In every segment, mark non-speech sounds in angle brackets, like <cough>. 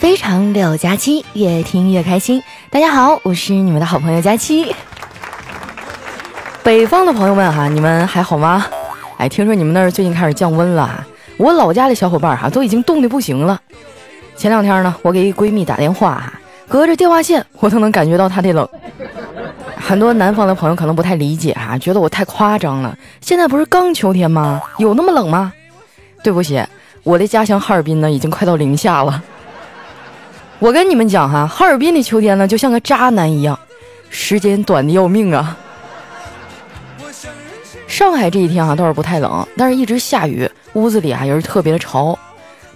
非常六加七，越听越开心。大家好，我是你们的好朋友佳期。北方的朋友们哈，你们还好吗？哎，听说你们那儿最近开始降温了，我老家的小伙伴哈都已经冻得不行了。前两天呢，我给一闺蜜打电话哈，隔着电话线我都能感觉到她的冷。很多南方的朋友可能不太理解哈，觉得我太夸张了。现在不是刚秋天吗？有那么冷吗？对不起，我的家乡哈尔滨呢，已经快到零下了。我跟你们讲哈，哈尔滨的秋天呢，就像个渣男一样，时间短的要命啊。上海这一天啊倒是不太冷，但是一直下雨，屋子里啊也是特别的潮。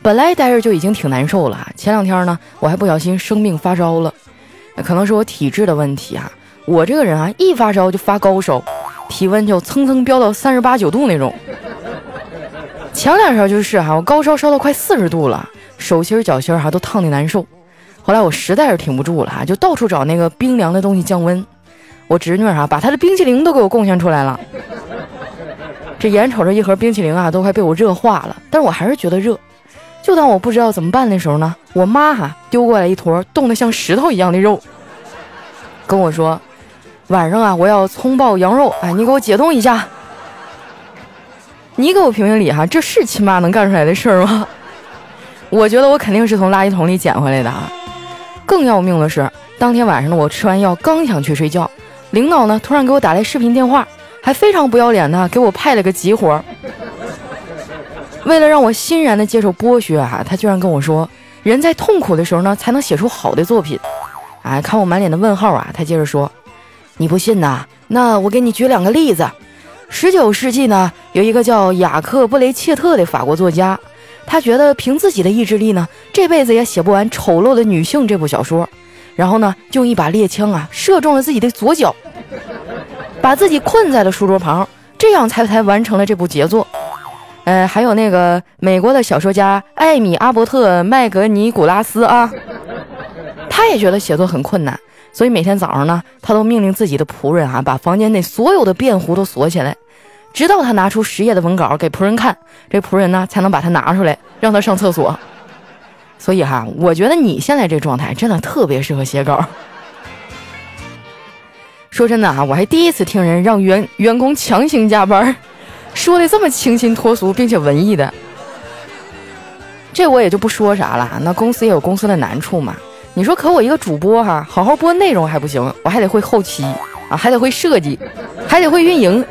本来待着就已经挺难受了，前两天呢我还不小心生病发烧了，可能是我体质的问题啊。我这个人啊一发烧就发高烧，体温就蹭蹭飙到三十八九度那种。前两天就是哈，我高烧烧到快四十度了，手心脚心哈都烫的难受。后来我实在是挺不住了哈，就到处找那个冰凉的东西降温。我侄女哈把她的冰淇淋都给我贡献出来了。这眼瞅着一盒冰淇淋啊都快被我热化了，但是我还是觉得热。就当我不知道怎么办的时候呢，我妈哈丢过来一坨冻得像石头一样的肉，跟我说：“晚上啊我要葱爆羊肉，哎你给我解冻一下。”你给我评评理哈，这是亲妈能干出来的事儿吗？我觉得我肯定是从垃圾桶里捡回来的啊。更要命的是，当天晚上呢，我吃完药刚想去睡觉，领导呢突然给我打来视频电话，还非常不要脸的给我派了个急活。为了让我欣然的接受剥削啊，他居然跟我说，人在痛苦的时候呢才能写出好的作品。哎，看我满脸的问号啊，他接着说，你不信呐？那我给你举两个例子。十九世纪呢，有一个叫雅克布雷切特的法国作家。他觉得凭自己的意志力呢，这辈子也写不完《丑陋的女性》这部小说，然后呢，就一把猎枪啊，射中了自己的左脚，<laughs> 把自己困在了书桌旁，这样才才完成了这部杰作。呃，还有那个美国的小说家艾米阿伯特麦格尼古拉斯啊，他也觉得写作很困难，所以每天早上呢，他都命令自己的仆人啊，把房间内所有的便壶都锁起来。直到他拿出十页的文稿给仆人看，这仆人呢才能把它拿出来，让他上厕所。所以哈，我觉得你现在这状态真的特别适合写稿。说真的啊，我还第一次听人让员员工强行加班，说的这么清新脱俗并且文艺的。这我也就不说啥了，那公司也有公司的难处嘛。你说，可我一个主播哈，好好播内容还不行，我还得会后期啊，还得会设计，还得会运营。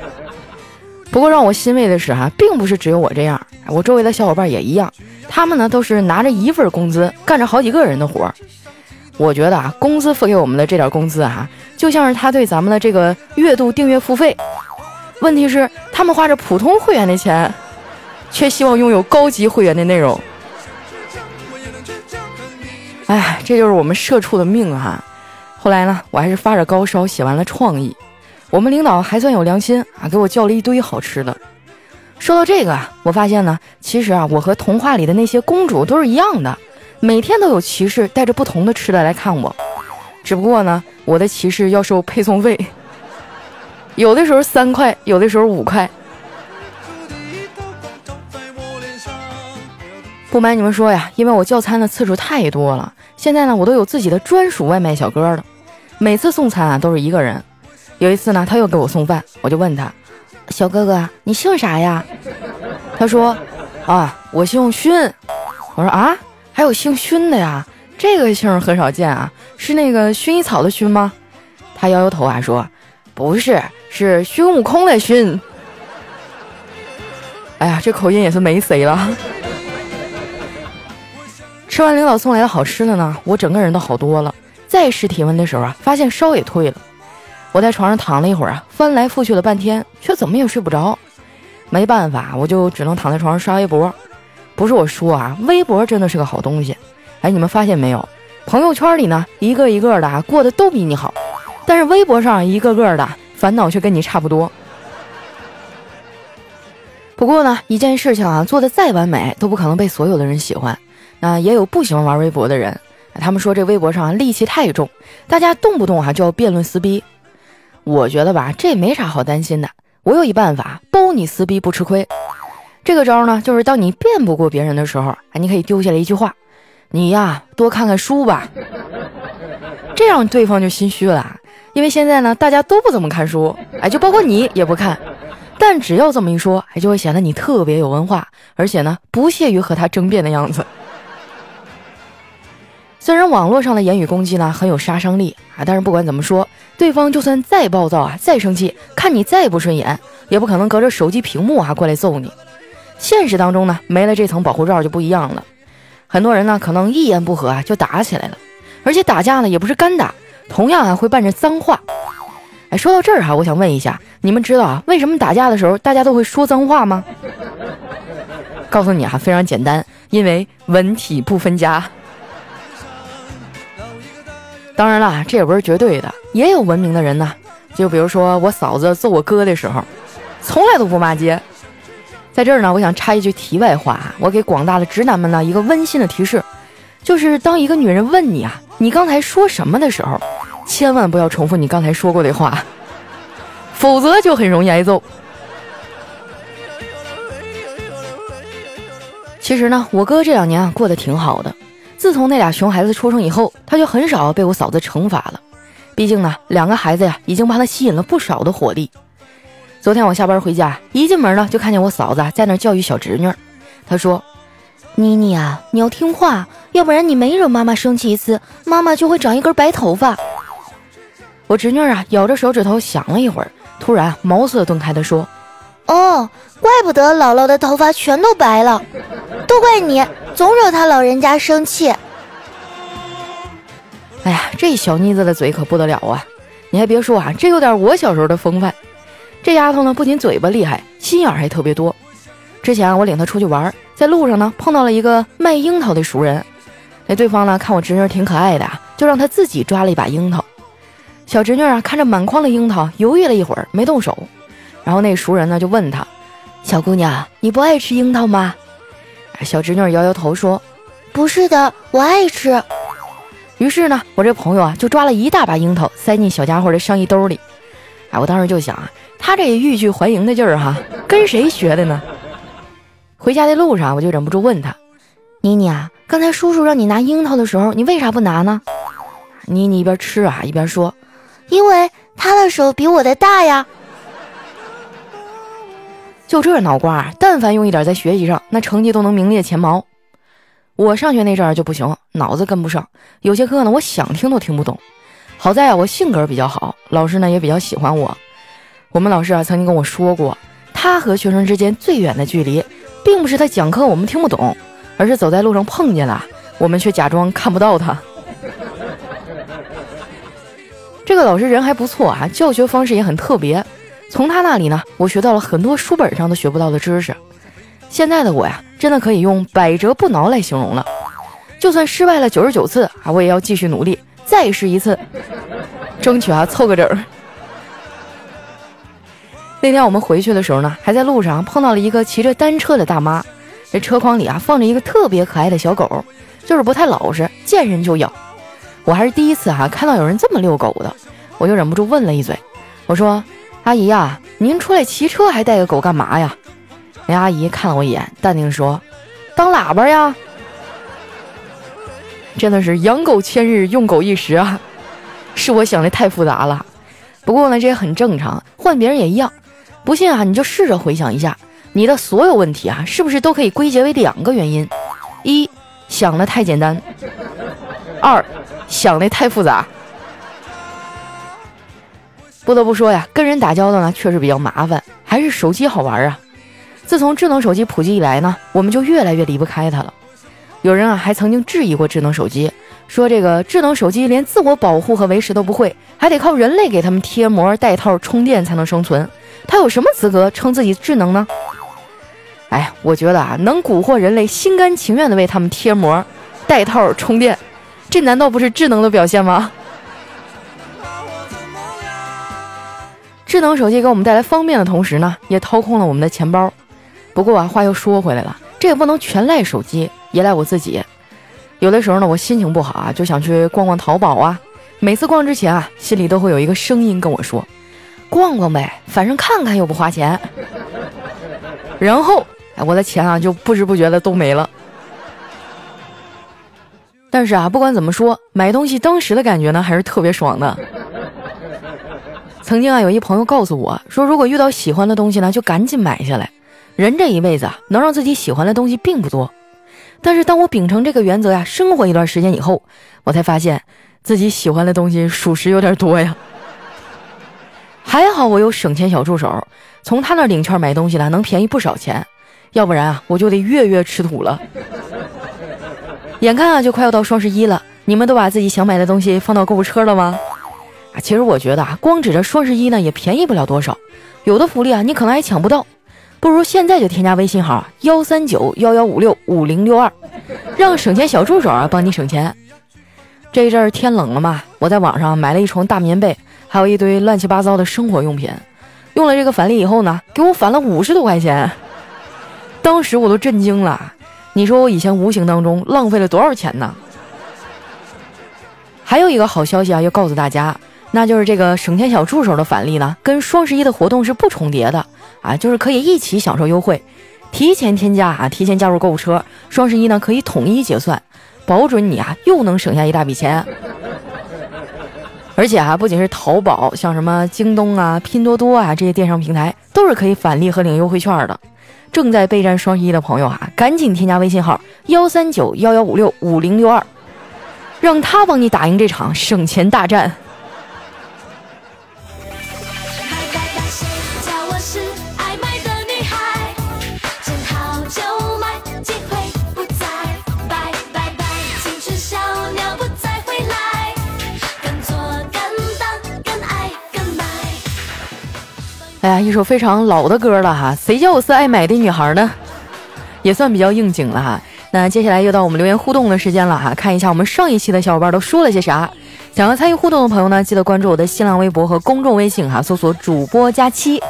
不过让我欣慰的是哈，并不是只有我这样，我周围的小伙伴也一样。他们呢都是拿着一份工资干着好几个人的活儿。我觉得啊，公司付给我们的这点工资哈，就像是他对咱们的这个月度订阅付费。问题是，他们花着普通会员的钱，却希望拥有高级会员的内容。哎，这就是我们社畜的命啊！后来呢，我还是发着高烧写完了创意。我们领导还算有良心啊，给我叫了一堆好吃的。说到这个啊，我发现呢，其实啊，我和童话里的那些公主都是一样的，每天都有骑士带着不同的吃的来看我。只不过呢，我的骑士要收配送费，<laughs> 有的时候三块，有的时候五块。不瞒你们说呀，因为我叫餐的次数太多了，现在呢，我都有自己的专属外卖小哥了。每次送餐啊，都是一个人。有一次呢，他又给我送饭，我就问他：“小哥哥，你姓啥呀？”他说：“啊，我姓勋。”我说：“啊，还有姓勋的呀？这个姓很少见啊，是那个薰衣草的薰吗？”他摇摇头啊，说：“不是，是孙悟空的熏。”哎呀，这口音也是没谁了。吃完领导送来的好吃的呢，我整个人都好多了。再试体温的时候啊，发现烧也退了。我在床上躺了一会儿啊，翻来覆去了半天，却怎么也睡不着。没办法，我就只能躺在床上刷微博。不是我说啊，微博真的是个好东西。哎，你们发现没有？朋友圈里呢，一个一个的过得都比你好，但是微博上一个个的烦恼却跟你差不多。不过呢，一件事情啊，做的再完美，都不可能被所有的人喜欢。那也有不喜欢玩微博的人，他们说这微博上戾气太重，大家动不动啊就要辩论撕逼。我觉得吧，这没啥好担心的。我有一办法，包你撕逼不吃亏。这个招呢，就是当你辩不过别人的时候，啊，你可以丢下来一句话：你呀，多看看书吧。<laughs> ”这样对方就心虚了，因为现在呢，大家都不怎么看书，哎，就包括你也不看。但只要这么一说，哎，就会显得你特别有文化，而且呢，不屑于和他争辩的样子。虽然网络上的言语攻击呢很有杀伤力啊，但是不管怎么说，对方就算再暴躁啊，再生气，看你再不顺眼，也不可能隔着手机屏幕啊过来揍你。现实当中呢，没了这层保护罩就不一样了。很多人呢可能一言不合啊就打起来了，而且打架呢也不是干打，同样啊会伴着脏话。哎，说到这儿哈，我想问一下，你们知道啊为什么打架的时候大家都会说脏话吗？告诉你啊，非常简单，因为文体不分家。当然了，这也不是绝对的，也有文明的人呢。就比如说我嫂子揍我哥的时候，从来都不骂街。在这儿呢，我想插一句题外话，我给广大的直男们呢一个温馨的提示，就是当一个女人问你啊，你刚才说什么的时候，千万不要重复你刚才说过的话，否则就很容易挨揍。其实呢，我哥这两年啊过得挺好的。自从那俩熊孩子出生以后，他就很少被我嫂子惩罚了。毕竟呢，两个孩子呀，已经帮他吸引了不少的火力。昨天我下班回家，一进门呢，就看见我嫂子在那教育小侄女。她说：“妮妮啊，你要听话，要不然你没惹妈妈生气一次，妈妈就会长一根白头发。”我侄女啊，咬着手指头想了一会儿，突然茅塞顿开的说：“哦，怪不得姥姥的头发全都白了，都怪你。”总惹她老人家生气。哎呀，这小妮子的嘴可不得了啊！你还别说啊，这有点我小时候的风范。这丫头呢，不仅嘴巴厉害，心眼还特别多。之前啊我领她出去玩，在路上呢碰到了一个卖樱桃的熟人。那对方呢看我侄女挺可爱的，就让她自己抓了一把樱桃。小侄女啊看着满筐的樱桃，犹豫了一会儿没动手。然后那熟人呢就问她：“小姑娘，你不爱吃樱桃吗？”小侄女摇摇头说：“不是的，我爱吃。”于是呢，我这朋友啊就抓了一大把樱桃塞进小家伙的上衣兜里。哎，我当时就想啊，他这欲拒还迎的劲儿哈，跟谁学的呢？回家的路上，我就忍不住问他：“妮妮啊，刚才叔叔让你拿樱桃的时候，你为啥不拿呢？”妮妮一边吃啊一边说：“因为他的手比我的大呀。”就这脑瓜，但凡用一点在学习上，那成绩都能名列前茅。我上学那阵儿就不行，脑子跟不上，有些课呢，我想听都听不懂。好在啊，我性格比较好，老师呢也比较喜欢我。我们老师啊曾经跟我说过，他和学生之间最远的距离，并不是他讲课我们听不懂，而是走在路上碰见了，我们却假装看不到他。<laughs> 这个老师人还不错啊，教学方式也很特别。从他那里呢，我学到了很多书本上都学不到的知识。现在的我呀，真的可以用百折不挠来形容了。就算失败了九十九次啊，我也要继续努力，再试一次，争取啊凑个整。那天我们回去的时候呢，还在路上碰到了一个骑着单车的大妈，这车筐里啊放着一个特别可爱的小狗，就是不太老实，见人就咬。我还是第一次哈看到有人这么遛狗的，我就忍不住问了一嘴，我说。阿姨呀，您出来骑车还带个狗干嘛呀？那阿姨看了我一眼，淡定说：“当喇叭呀。”真的是养狗千日，用狗一时啊！是我想的太复杂了。不过呢，这也很正常，换别人也一样。不信啊，你就试着回想一下，你的所有问题啊，是不是都可以归结为两个原因：一想的太简单，二想的太复杂。不得不说呀，跟人打交道呢确实比较麻烦，还是手机好玩啊。自从智能手机普及以来呢，我们就越来越离不开它了。有人啊还曾经质疑过智能手机，说这个智能手机连自我保护和维持都不会，还得靠人类给他们贴膜、带套、充电才能生存，它有什么资格称自己智能呢？哎，我觉得啊，能蛊惑人类心甘情愿的为他们贴膜、带套、充电，这难道不是智能的表现吗？智能手机给我们带来方便的同时呢，也掏空了我们的钱包。不过啊，话又说回来了，这也不能全赖手机，也赖我自己。有的时候呢，我心情不好啊，就想去逛逛淘宝啊。每次逛之前啊，心里都会有一个声音跟我说：“逛逛呗，反正看看又不花钱。<laughs> ”然后，我的钱啊，就不知不觉的都没了。但是啊，不管怎么说，买东西当时的感觉呢，还是特别爽的。曾经啊，有一朋友告诉我说，如果遇到喜欢的东西呢，就赶紧买下来。人这一辈子啊，能让自己喜欢的东西并不多。但是当我秉承这个原则呀，生活一段时间以后，我才发现自己喜欢的东西属实有点多呀。还好我有省钱小助手，从他那领券买东西呢，能便宜不少钱。要不然啊，我就得月月吃土了。眼看啊，就快要到双十一了，你们都把自己想买的东西放到购物车了吗？啊，其实我觉得啊，光指着双十一呢，也便宜不了多少。有的福利啊，你可能还抢不到。不如现在就添加微信号幺三九幺幺五六五零六二，让省钱小助手啊帮你省钱。这一阵儿天冷了嘛，我在网上买了一床大棉被，还有一堆乱七八糟的生活用品。用了这个返利以后呢，给我返了五十多块钱，当时我都震惊了。你说我以前无形当中浪费了多少钱呢？还有一个好消息啊，要告诉大家。那就是这个省钱小助手的返利呢，跟双十一的活动是不重叠的啊，就是可以一起享受优惠，提前添加啊，提前加入购物车，双十一呢可以统一结算，保准你啊又能省下一大笔钱。而且啊，不仅是淘宝，像什么京东啊、拼多多啊这些电商平台，都是可以返利和领优惠券的。正在备战双十一的朋友啊，赶紧添加微信号幺三九幺幺五六五零六二，让他帮你打赢这场省钱大战。哎呀，一首非常老的歌了哈，谁叫我是爱买的女孩呢？也算比较应景了哈。那接下来又到我们留言互动的时间了哈，看一下我们上一期的小伙伴都说了些啥。想要参与互动的朋友呢，记得关注我的新浪微博和公众微信哈，搜索主播佳期。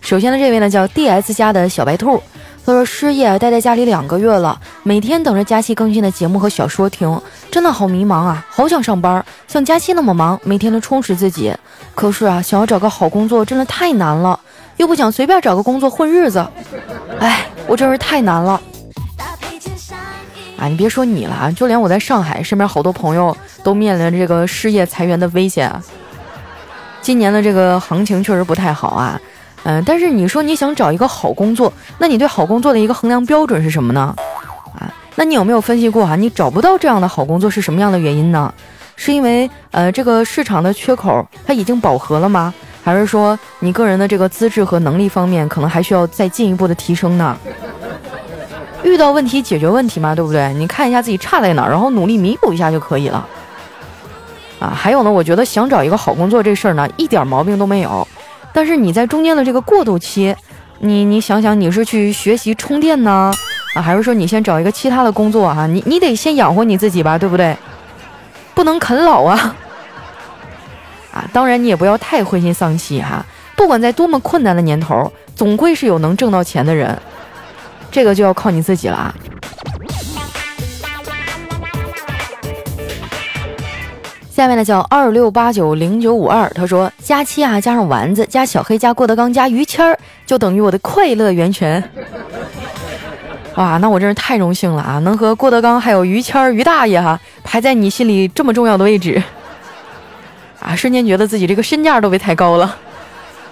首先呢这位呢叫 D S 家的小白兔。他说失业待在家里两个月了，每天等着佳期更新的节目和小说听，真的好迷茫啊！好想上班，像佳期那么忙，每天都充实自己。可是啊，想要找个好工作真的太难了，又不想随便找个工作混日子。哎，我真是太难了。啊，你别说你了啊，就连我在上海，身边好多朋友都面临这个失业裁员的危险。今年的这个行情确实不太好啊。嗯，但是你说你想找一个好工作，那你对好工作的一个衡量标准是什么呢？啊，那你有没有分析过哈？你找不到这样的好工作是什么样的原因呢？是因为呃这个市场的缺口它已经饱和了吗？还是说你个人的这个资质和能力方面可能还需要再进一步的提升呢？遇到问题解决问题嘛，对不对？你看一下自己差在哪儿，然后努力弥补一下就可以了。啊，还有呢，我觉得想找一个好工作这事儿呢，一点毛病都没有。但是你在中间的这个过渡期，你你想想，你是去学习充电呢，啊，还是说你先找一个其他的工作哈？你你得先养活你自己吧，对不对？不能啃老啊！啊，当然你也不要太灰心丧气哈。不管在多么困难的年头，总归是有能挣到钱的人，这个就要靠你自己了啊。下面呢叫二六八九零九五二，他说加七啊，加上丸子，加小黑，加郭德纲，加于谦儿，就等于我的快乐源泉。<laughs> 哇，那我真是太荣幸了啊，能和郭德纲还有于谦儿于大爷哈排在你心里这么重要的位置，<laughs> 啊，瞬间觉得自己这个身价都被抬高了。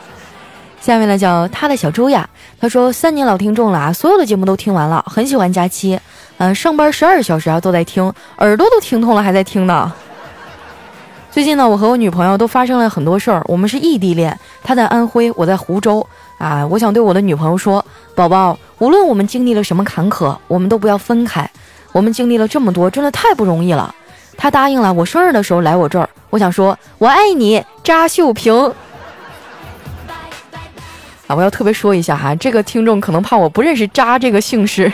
<laughs> 下面呢叫他的小猪呀，他说三年老听众了啊，所有的节目都听完了，很喜欢佳期，嗯，上班十二小时啊都在听，耳朵都听痛了还在听呢。最近呢，我和我女朋友都发生了很多事儿。我们是异地恋，她在安徽，我在湖州。啊，我想对我的女朋友说，宝宝，无论我们经历了什么坎坷，我们都不要分开。我们经历了这么多，真的太不容易了。她答应了，我生日的时候来我这儿。我想说，我爱你，扎秀萍。啊，我要特别说一下哈，这个听众可能怕我不认识扎这个姓氏，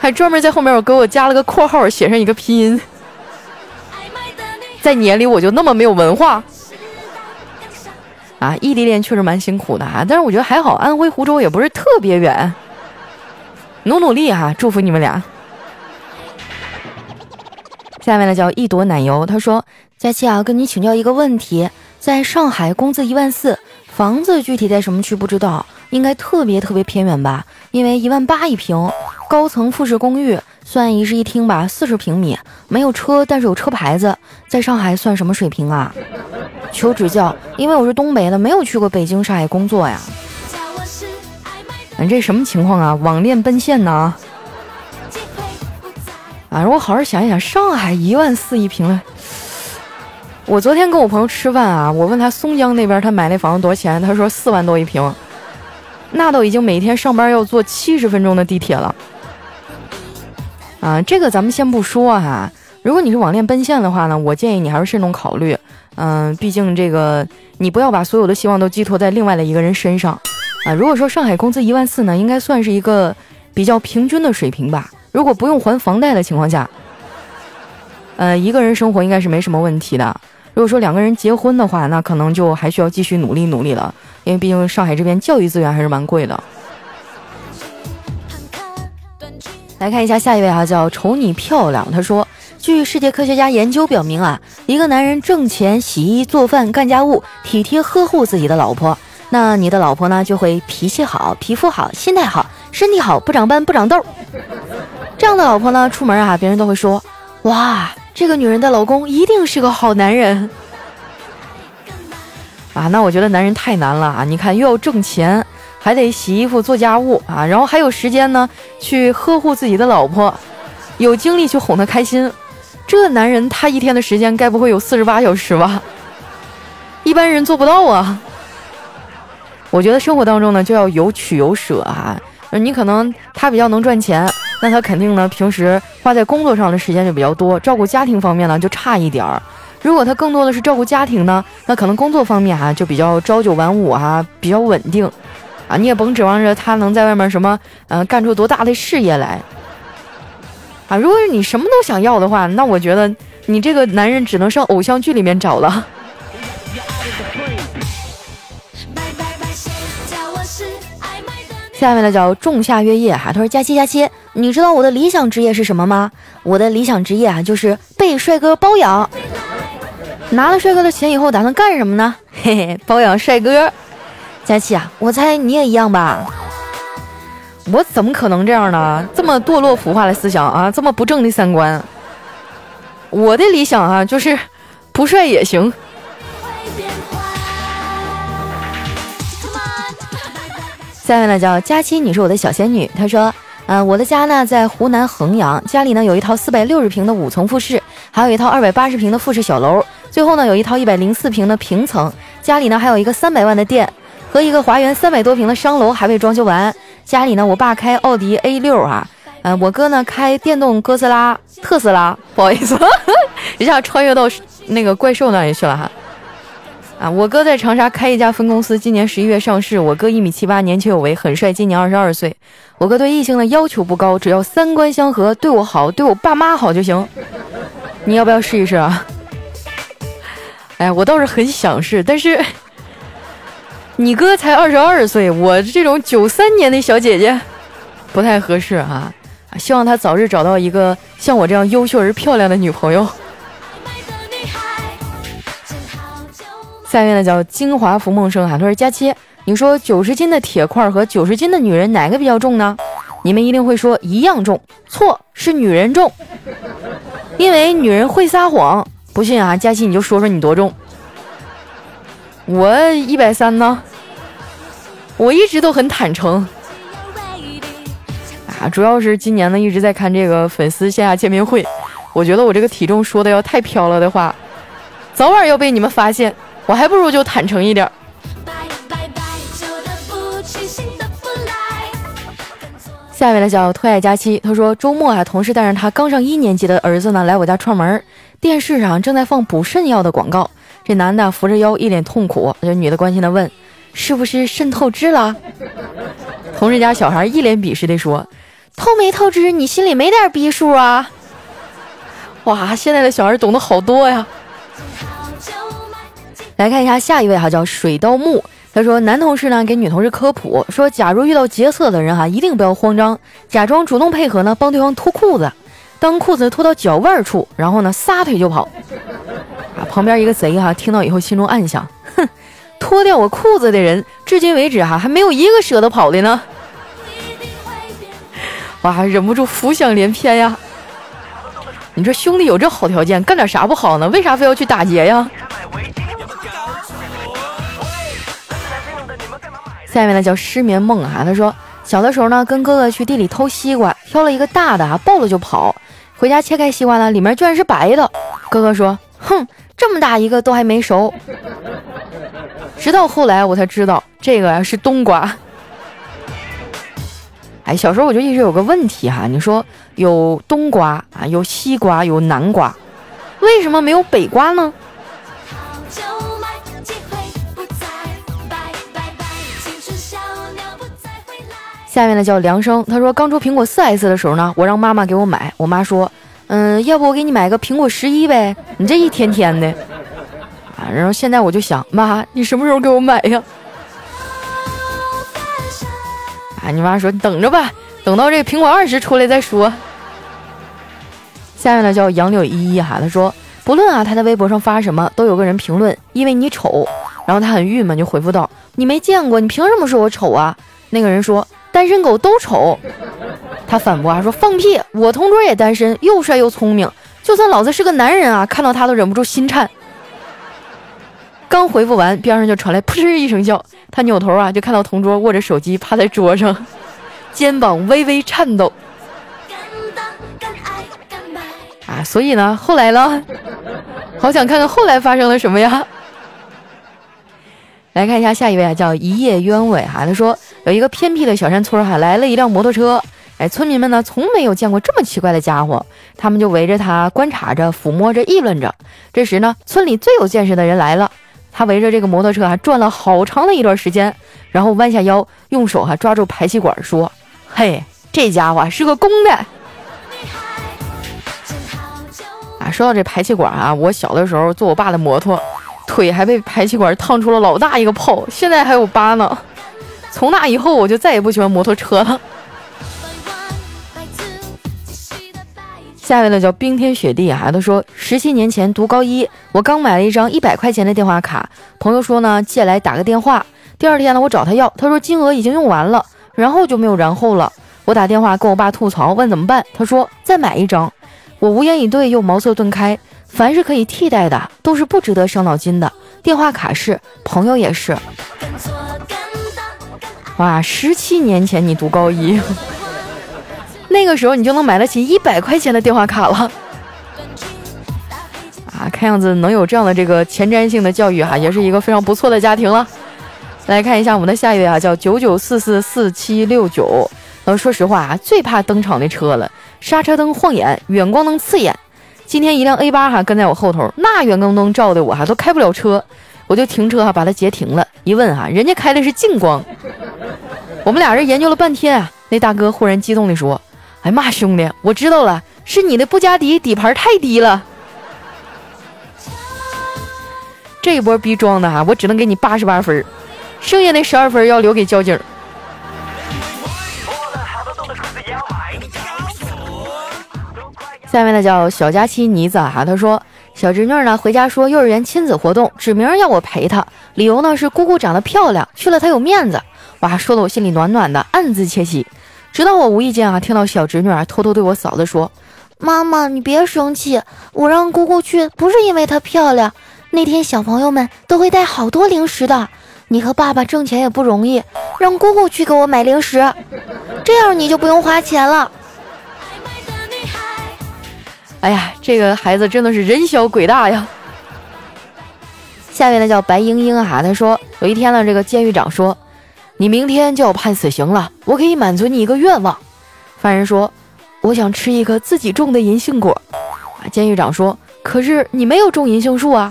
还专门在后面我给我加了个括号，写上一个拼音。在你眼里我就那么没有文化啊！异地恋确实蛮辛苦的啊，但是我觉得还好，安徽湖州也不是特别远，努努力哈，祝福你们俩。下面呢叫一朵奶油，他说：“佳琪啊，跟你请教一个问题，在上海工资一万四，房子具体在什么区不知道，应该特别特别偏远吧？因为一万八一平，高层复式公寓，算一室一厅吧，四十平米，没有车，但是有车牌子，在上海算什么水平啊？求指教，因为我是东北的，没有去过北京、上海工作呀。你这什么情况啊？网恋奔现呢？啊，我好好想一想，上海一万四一平了。我昨天跟我朋友吃饭啊，我问他松江那边他买那房子多少钱，他说四万多一平，那都已经每天上班要坐七十分钟的地铁了。啊，这个咱们先不说哈。如果你是网恋奔现的话呢，我建议你还是慎重考虑。嗯，毕竟这个你不要把所有的希望都寄托在另外的一个人身上。啊，如果说上海工资一万四呢，应该算是一个比较平均的水平吧。如果不用还房贷的情况下，呃，一个人生活应该是没什么问题的。如果说两个人结婚的话，那可能就还需要继续努力努力了，因为毕竟上海这边教育资源还是蛮贵的。来看一下下一位哈，叫瞅你漂亮。他说，据世界科学家研究表明啊，一个男人挣钱、洗衣、做饭、干家务，体贴呵护自己的老婆，那你的老婆呢就会脾气好、皮肤好、心态好、身体好，不长斑、不长痘。这样的老婆呢，出门啊，别人都会说，哇。这个女人的老公一定是个好男人啊！那我觉得男人太难了啊！你看，又要挣钱，还得洗衣服、做家务啊，然后还有时间呢去呵护自己的老婆，有精力去哄她开心。这男人他一天的时间该不会有四十八小时吧？一般人做不到啊！我觉得生活当中呢，就要有取有舍啊。你可能他比较能赚钱。那他肯定呢，平时花在工作上的时间就比较多，照顾家庭方面呢就差一点儿。如果他更多的是照顾家庭呢，那可能工作方面啊就比较朝九晚五啊，比较稳定啊。你也甭指望着他能在外面什么，嗯，干出多大的事业来啊。如果你什么都想要的话，那我觉得你这个男人只能上偶像剧里面找了。下面的叫仲夏月夜哈，他说佳期佳期，你知道我的理想职业是什么吗？我的理想职业啊，就是被帅哥包养。拿了帅哥的钱以后，打算干什么呢？嘿嘿，包养帅哥。佳期啊，我猜你也一样吧？我怎么可能这样呢？这么堕落腐化的思想啊，这么不正的三观。我的理想啊，就是不帅也行。下面呢叫佳期，你是我的小仙女。她说，嗯，我的家呢在湖南衡阳，家里呢有一套四百六十平的五层复式，还有一套二百八十平的复式小楼，最后呢有一套一百零四平的平层。家里呢还有一个三百万的店和一个华园三百多平的商楼还未装修完。家里呢，我爸开奥迪 A 六啊，嗯，我哥呢开电动哥斯拉特斯拉，不好意思，<laughs> 一下穿越到那个怪兽那里去了哈。啊，我哥在长沙开一家分公司，今年十一月上市。我哥一米七八，年轻有为，很帅，今年二十二岁。我哥对异性的要求不高，只要三观相合，对我好，对我爸妈好就行。你要不要试一试啊？哎，我倒是很想试，但是你哥才二十二岁，我这种九三年的小姐姐不太合适啊。希望他早日找到一个像我这样优秀而漂亮的女朋友。下面呢叫金华福梦生哈，他说佳期，你说九十斤的铁块和九十斤的女人哪个比较重呢？你们一定会说一样重，错，是女人重，因为女人会撒谎。不信啊，佳期你就说说你多重？我一百三呢，我一直都很坦诚。啊，主要是今年呢一直在看这个粉丝线下见面会，我觉得我这个体重说的要太飘了的话，早晚要被你们发现。我还不如就坦诚一点。下面的叫特爱佳期，他说周末啊，同事带着他刚上一年级的儿子呢来我家串门，电视上正在放补肾药的广告。这男的扶着腰，一脸痛苦。这女的关心的问：“是不是肾透支了？”同事家小孩一脸鄙视的说：“透没透支，你心里没点逼数啊？”哇，现在的小孩懂得好多呀。来看一下下一位哈，叫水刀木。他说，男同事呢给女同事科普说，假如遇到劫色的人哈，一定不要慌张，假装主动配合呢，帮对方脱裤子。当裤子脱到脚腕处，然后呢撒腿就跑。<laughs> 啊，旁边一个贼哈听到以后心中暗想，哼，脱掉我裤子的人，至今为止哈还没有一个舍得跑的呢。<laughs> 哇，忍不住浮想联翩呀。你说兄弟有这好条件，干点啥不好呢？为啥非要去打劫呀？下面呢叫失眠梦啊，他说小的时候呢，跟哥哥去地里偷西瓜，挑了一个大的啊，抱了就跑。回家切开西瓜呢，里面居然是白的。哥哥说：“哼，这么大一个都还没熟。”直到后来我才知道，这个是冬瓜。哎，小时候我就一直有个问题哈，你说有冬瓜啊，有西瓜，有南瓜，为什么没有北瓜呢？下面呢叫梁生，他说刚出苹果四 S 的时候呢，我让妈妈给我买，我妈说，嗯，要不我给你买个苹果十一呗？你这一天天的，啊，然后现在我就想，妈，你什么时候给我买呀？啊，你妈说你等着吧，等到这苹果二十出来再说。下面呢叫杨柳依依哈，他说不论啊他在微博上发什么，都有个人评论，因为你丑，然后他很郁闷，就回复道，你没见过，你凭什么说我丑啊？那个人说。单身狗都丑，他反驳啊说放屁，我同桌也单身，又帅又聪明，就算老子是个男人啊，看到他都忍不住心颤。刚回复完，边上就传来 <laughs> 噗嗤一声笑，他扭头啊就看到同桌握着手机趴在桌上，<laughs> 肩膀微微颤抖。啊，所以呢，后来呢，好想看看后来发生了什么呀。来看一下下一位啊，叫一夜鸢尾哈，他说有一个偏僻的小山村哈，来了一辆摩托车，哎，村民们呢从没有见过这么奇怪的家伙，他们就围着他观察着、抚摸着、议论着。这时呢，村里最有见识的人来了，他围着这个摩托车啊转了好长的一段时间，然后弯下腰，用手哈抓住排气管说：“嘿，这家伙是个公的。”啊，说到这排气管啊，我小的时候坐我爸的摩托。腿还被排气管烫出了老大一个泡，现在还有疤呢。从那以后，我就再也不喜欢摩托车了。下一位呢叫冰天雪地啊，他说十七年前读高一，我刚买了一张一百块钱的电话卡，朋友说呢借来打个电话。第二天呢我找他要，他说金额已经用完了，然后就没有然后了。我打电话跟我爸吐槽，问怎么办，他说再买一张。我无言以对，又茅塞顿开。凡是可以替代的，都是不值得伤脑筋的。电话卡是，朋友也是。哇，十七年前你读高一，<laughs> 那个时候你就能买得起一百块钱的电话卡了。啊，看样子能有这样的这个前瞻性的教育哈，也是一个非常不错的家庭了。来看一下我们的下一位啊，叫九九四四四七六九。然后说实话啊，最怕登场的车了，刹车灯晃眼，远光灯刺眼。今天一辆 A 八哈跟在我后头，那远光灯照的我哈都开不了车，我就停车哈把它截停了。一问哈，人家开的是近光。我们俩人研究了半天啊，那大哥忽然激动地说：“哎妈，兄弟，我知道了，是你的布加迪底盘太低了。”这一波逼装的哈，我只能给你八十八分，剩下那十二分要留给交警。下面呢叫小佳期妮子哈，她说小侄女呢回家说幼儿园亲子活动，指名要我陪她，理由呢是姑姑长得漂亮，去了她有面子。哇，说的我心里暖暖的，暗自窃喜。直到我无意间啊听到小侄女啊偷偷对我嫂子说：“妈妈，你别生气，我让姑姑去不是因为她漂亮，那天小朋友们都会带好多零食的，你和爸爸挣钱也不容易，让姑姑去给我买零食，这样你就不用花钱了。”哎呀，这个孩子真的是人小鬼大呀！下面呢叫白英英啊，他说有一天呢，这个监狱长说：“你明天就要判死刑了，我可以满足你一个愿望。”犯人说：“我想吃一颗自己种的银杏果。”啊，监狱长说：“可是你没有种银杏树啊。”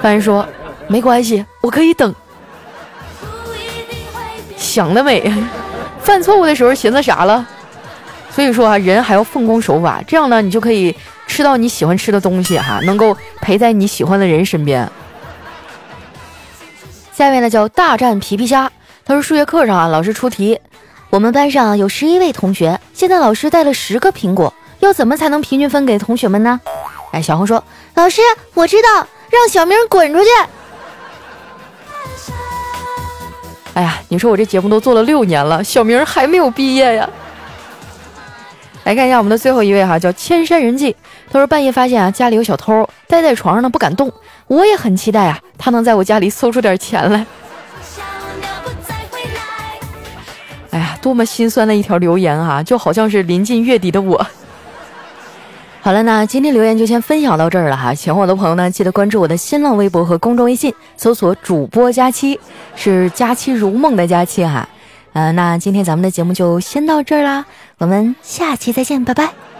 犯人说：“没关系，我可以等。”想得美！<laughs> 犯错误的时候寻思啥了？所以说啊，人还要奉公守法，这样呢，你就可以吃到你喜欢吃的东西哈，能够陪在你喜欢的人身边。下面呢叫大战皮皮虾，他说数学课上啊，老师出题，我们班上有十一位同学，现在老师带了十个苹果，要怎么才能平均分给同学们呢？哎，小红说，老师我知道，让小明滚出去。哎呀，你说我这节目都做了六年了，小明还没有毕业呀。来看一下我们的最后一位哈，叫千山人迹。他说半夜发现啊家里有小偷，待在床上呢不敢动。我也很期待啊，他能在我家里搜出点钱来。哎呀，多么心酸的一条留言啊，就好像是临近月底的我。好了，那今天留言就先分享到这儿了哈。喜欢我的朋友呢，记得关注我的新浪微博和公众微信，搜索“主播佳期”，是“佳期如梦”的佳期哈。呃，那今天咱们的节目就先到这儿啦，我们下期再见，拜拜。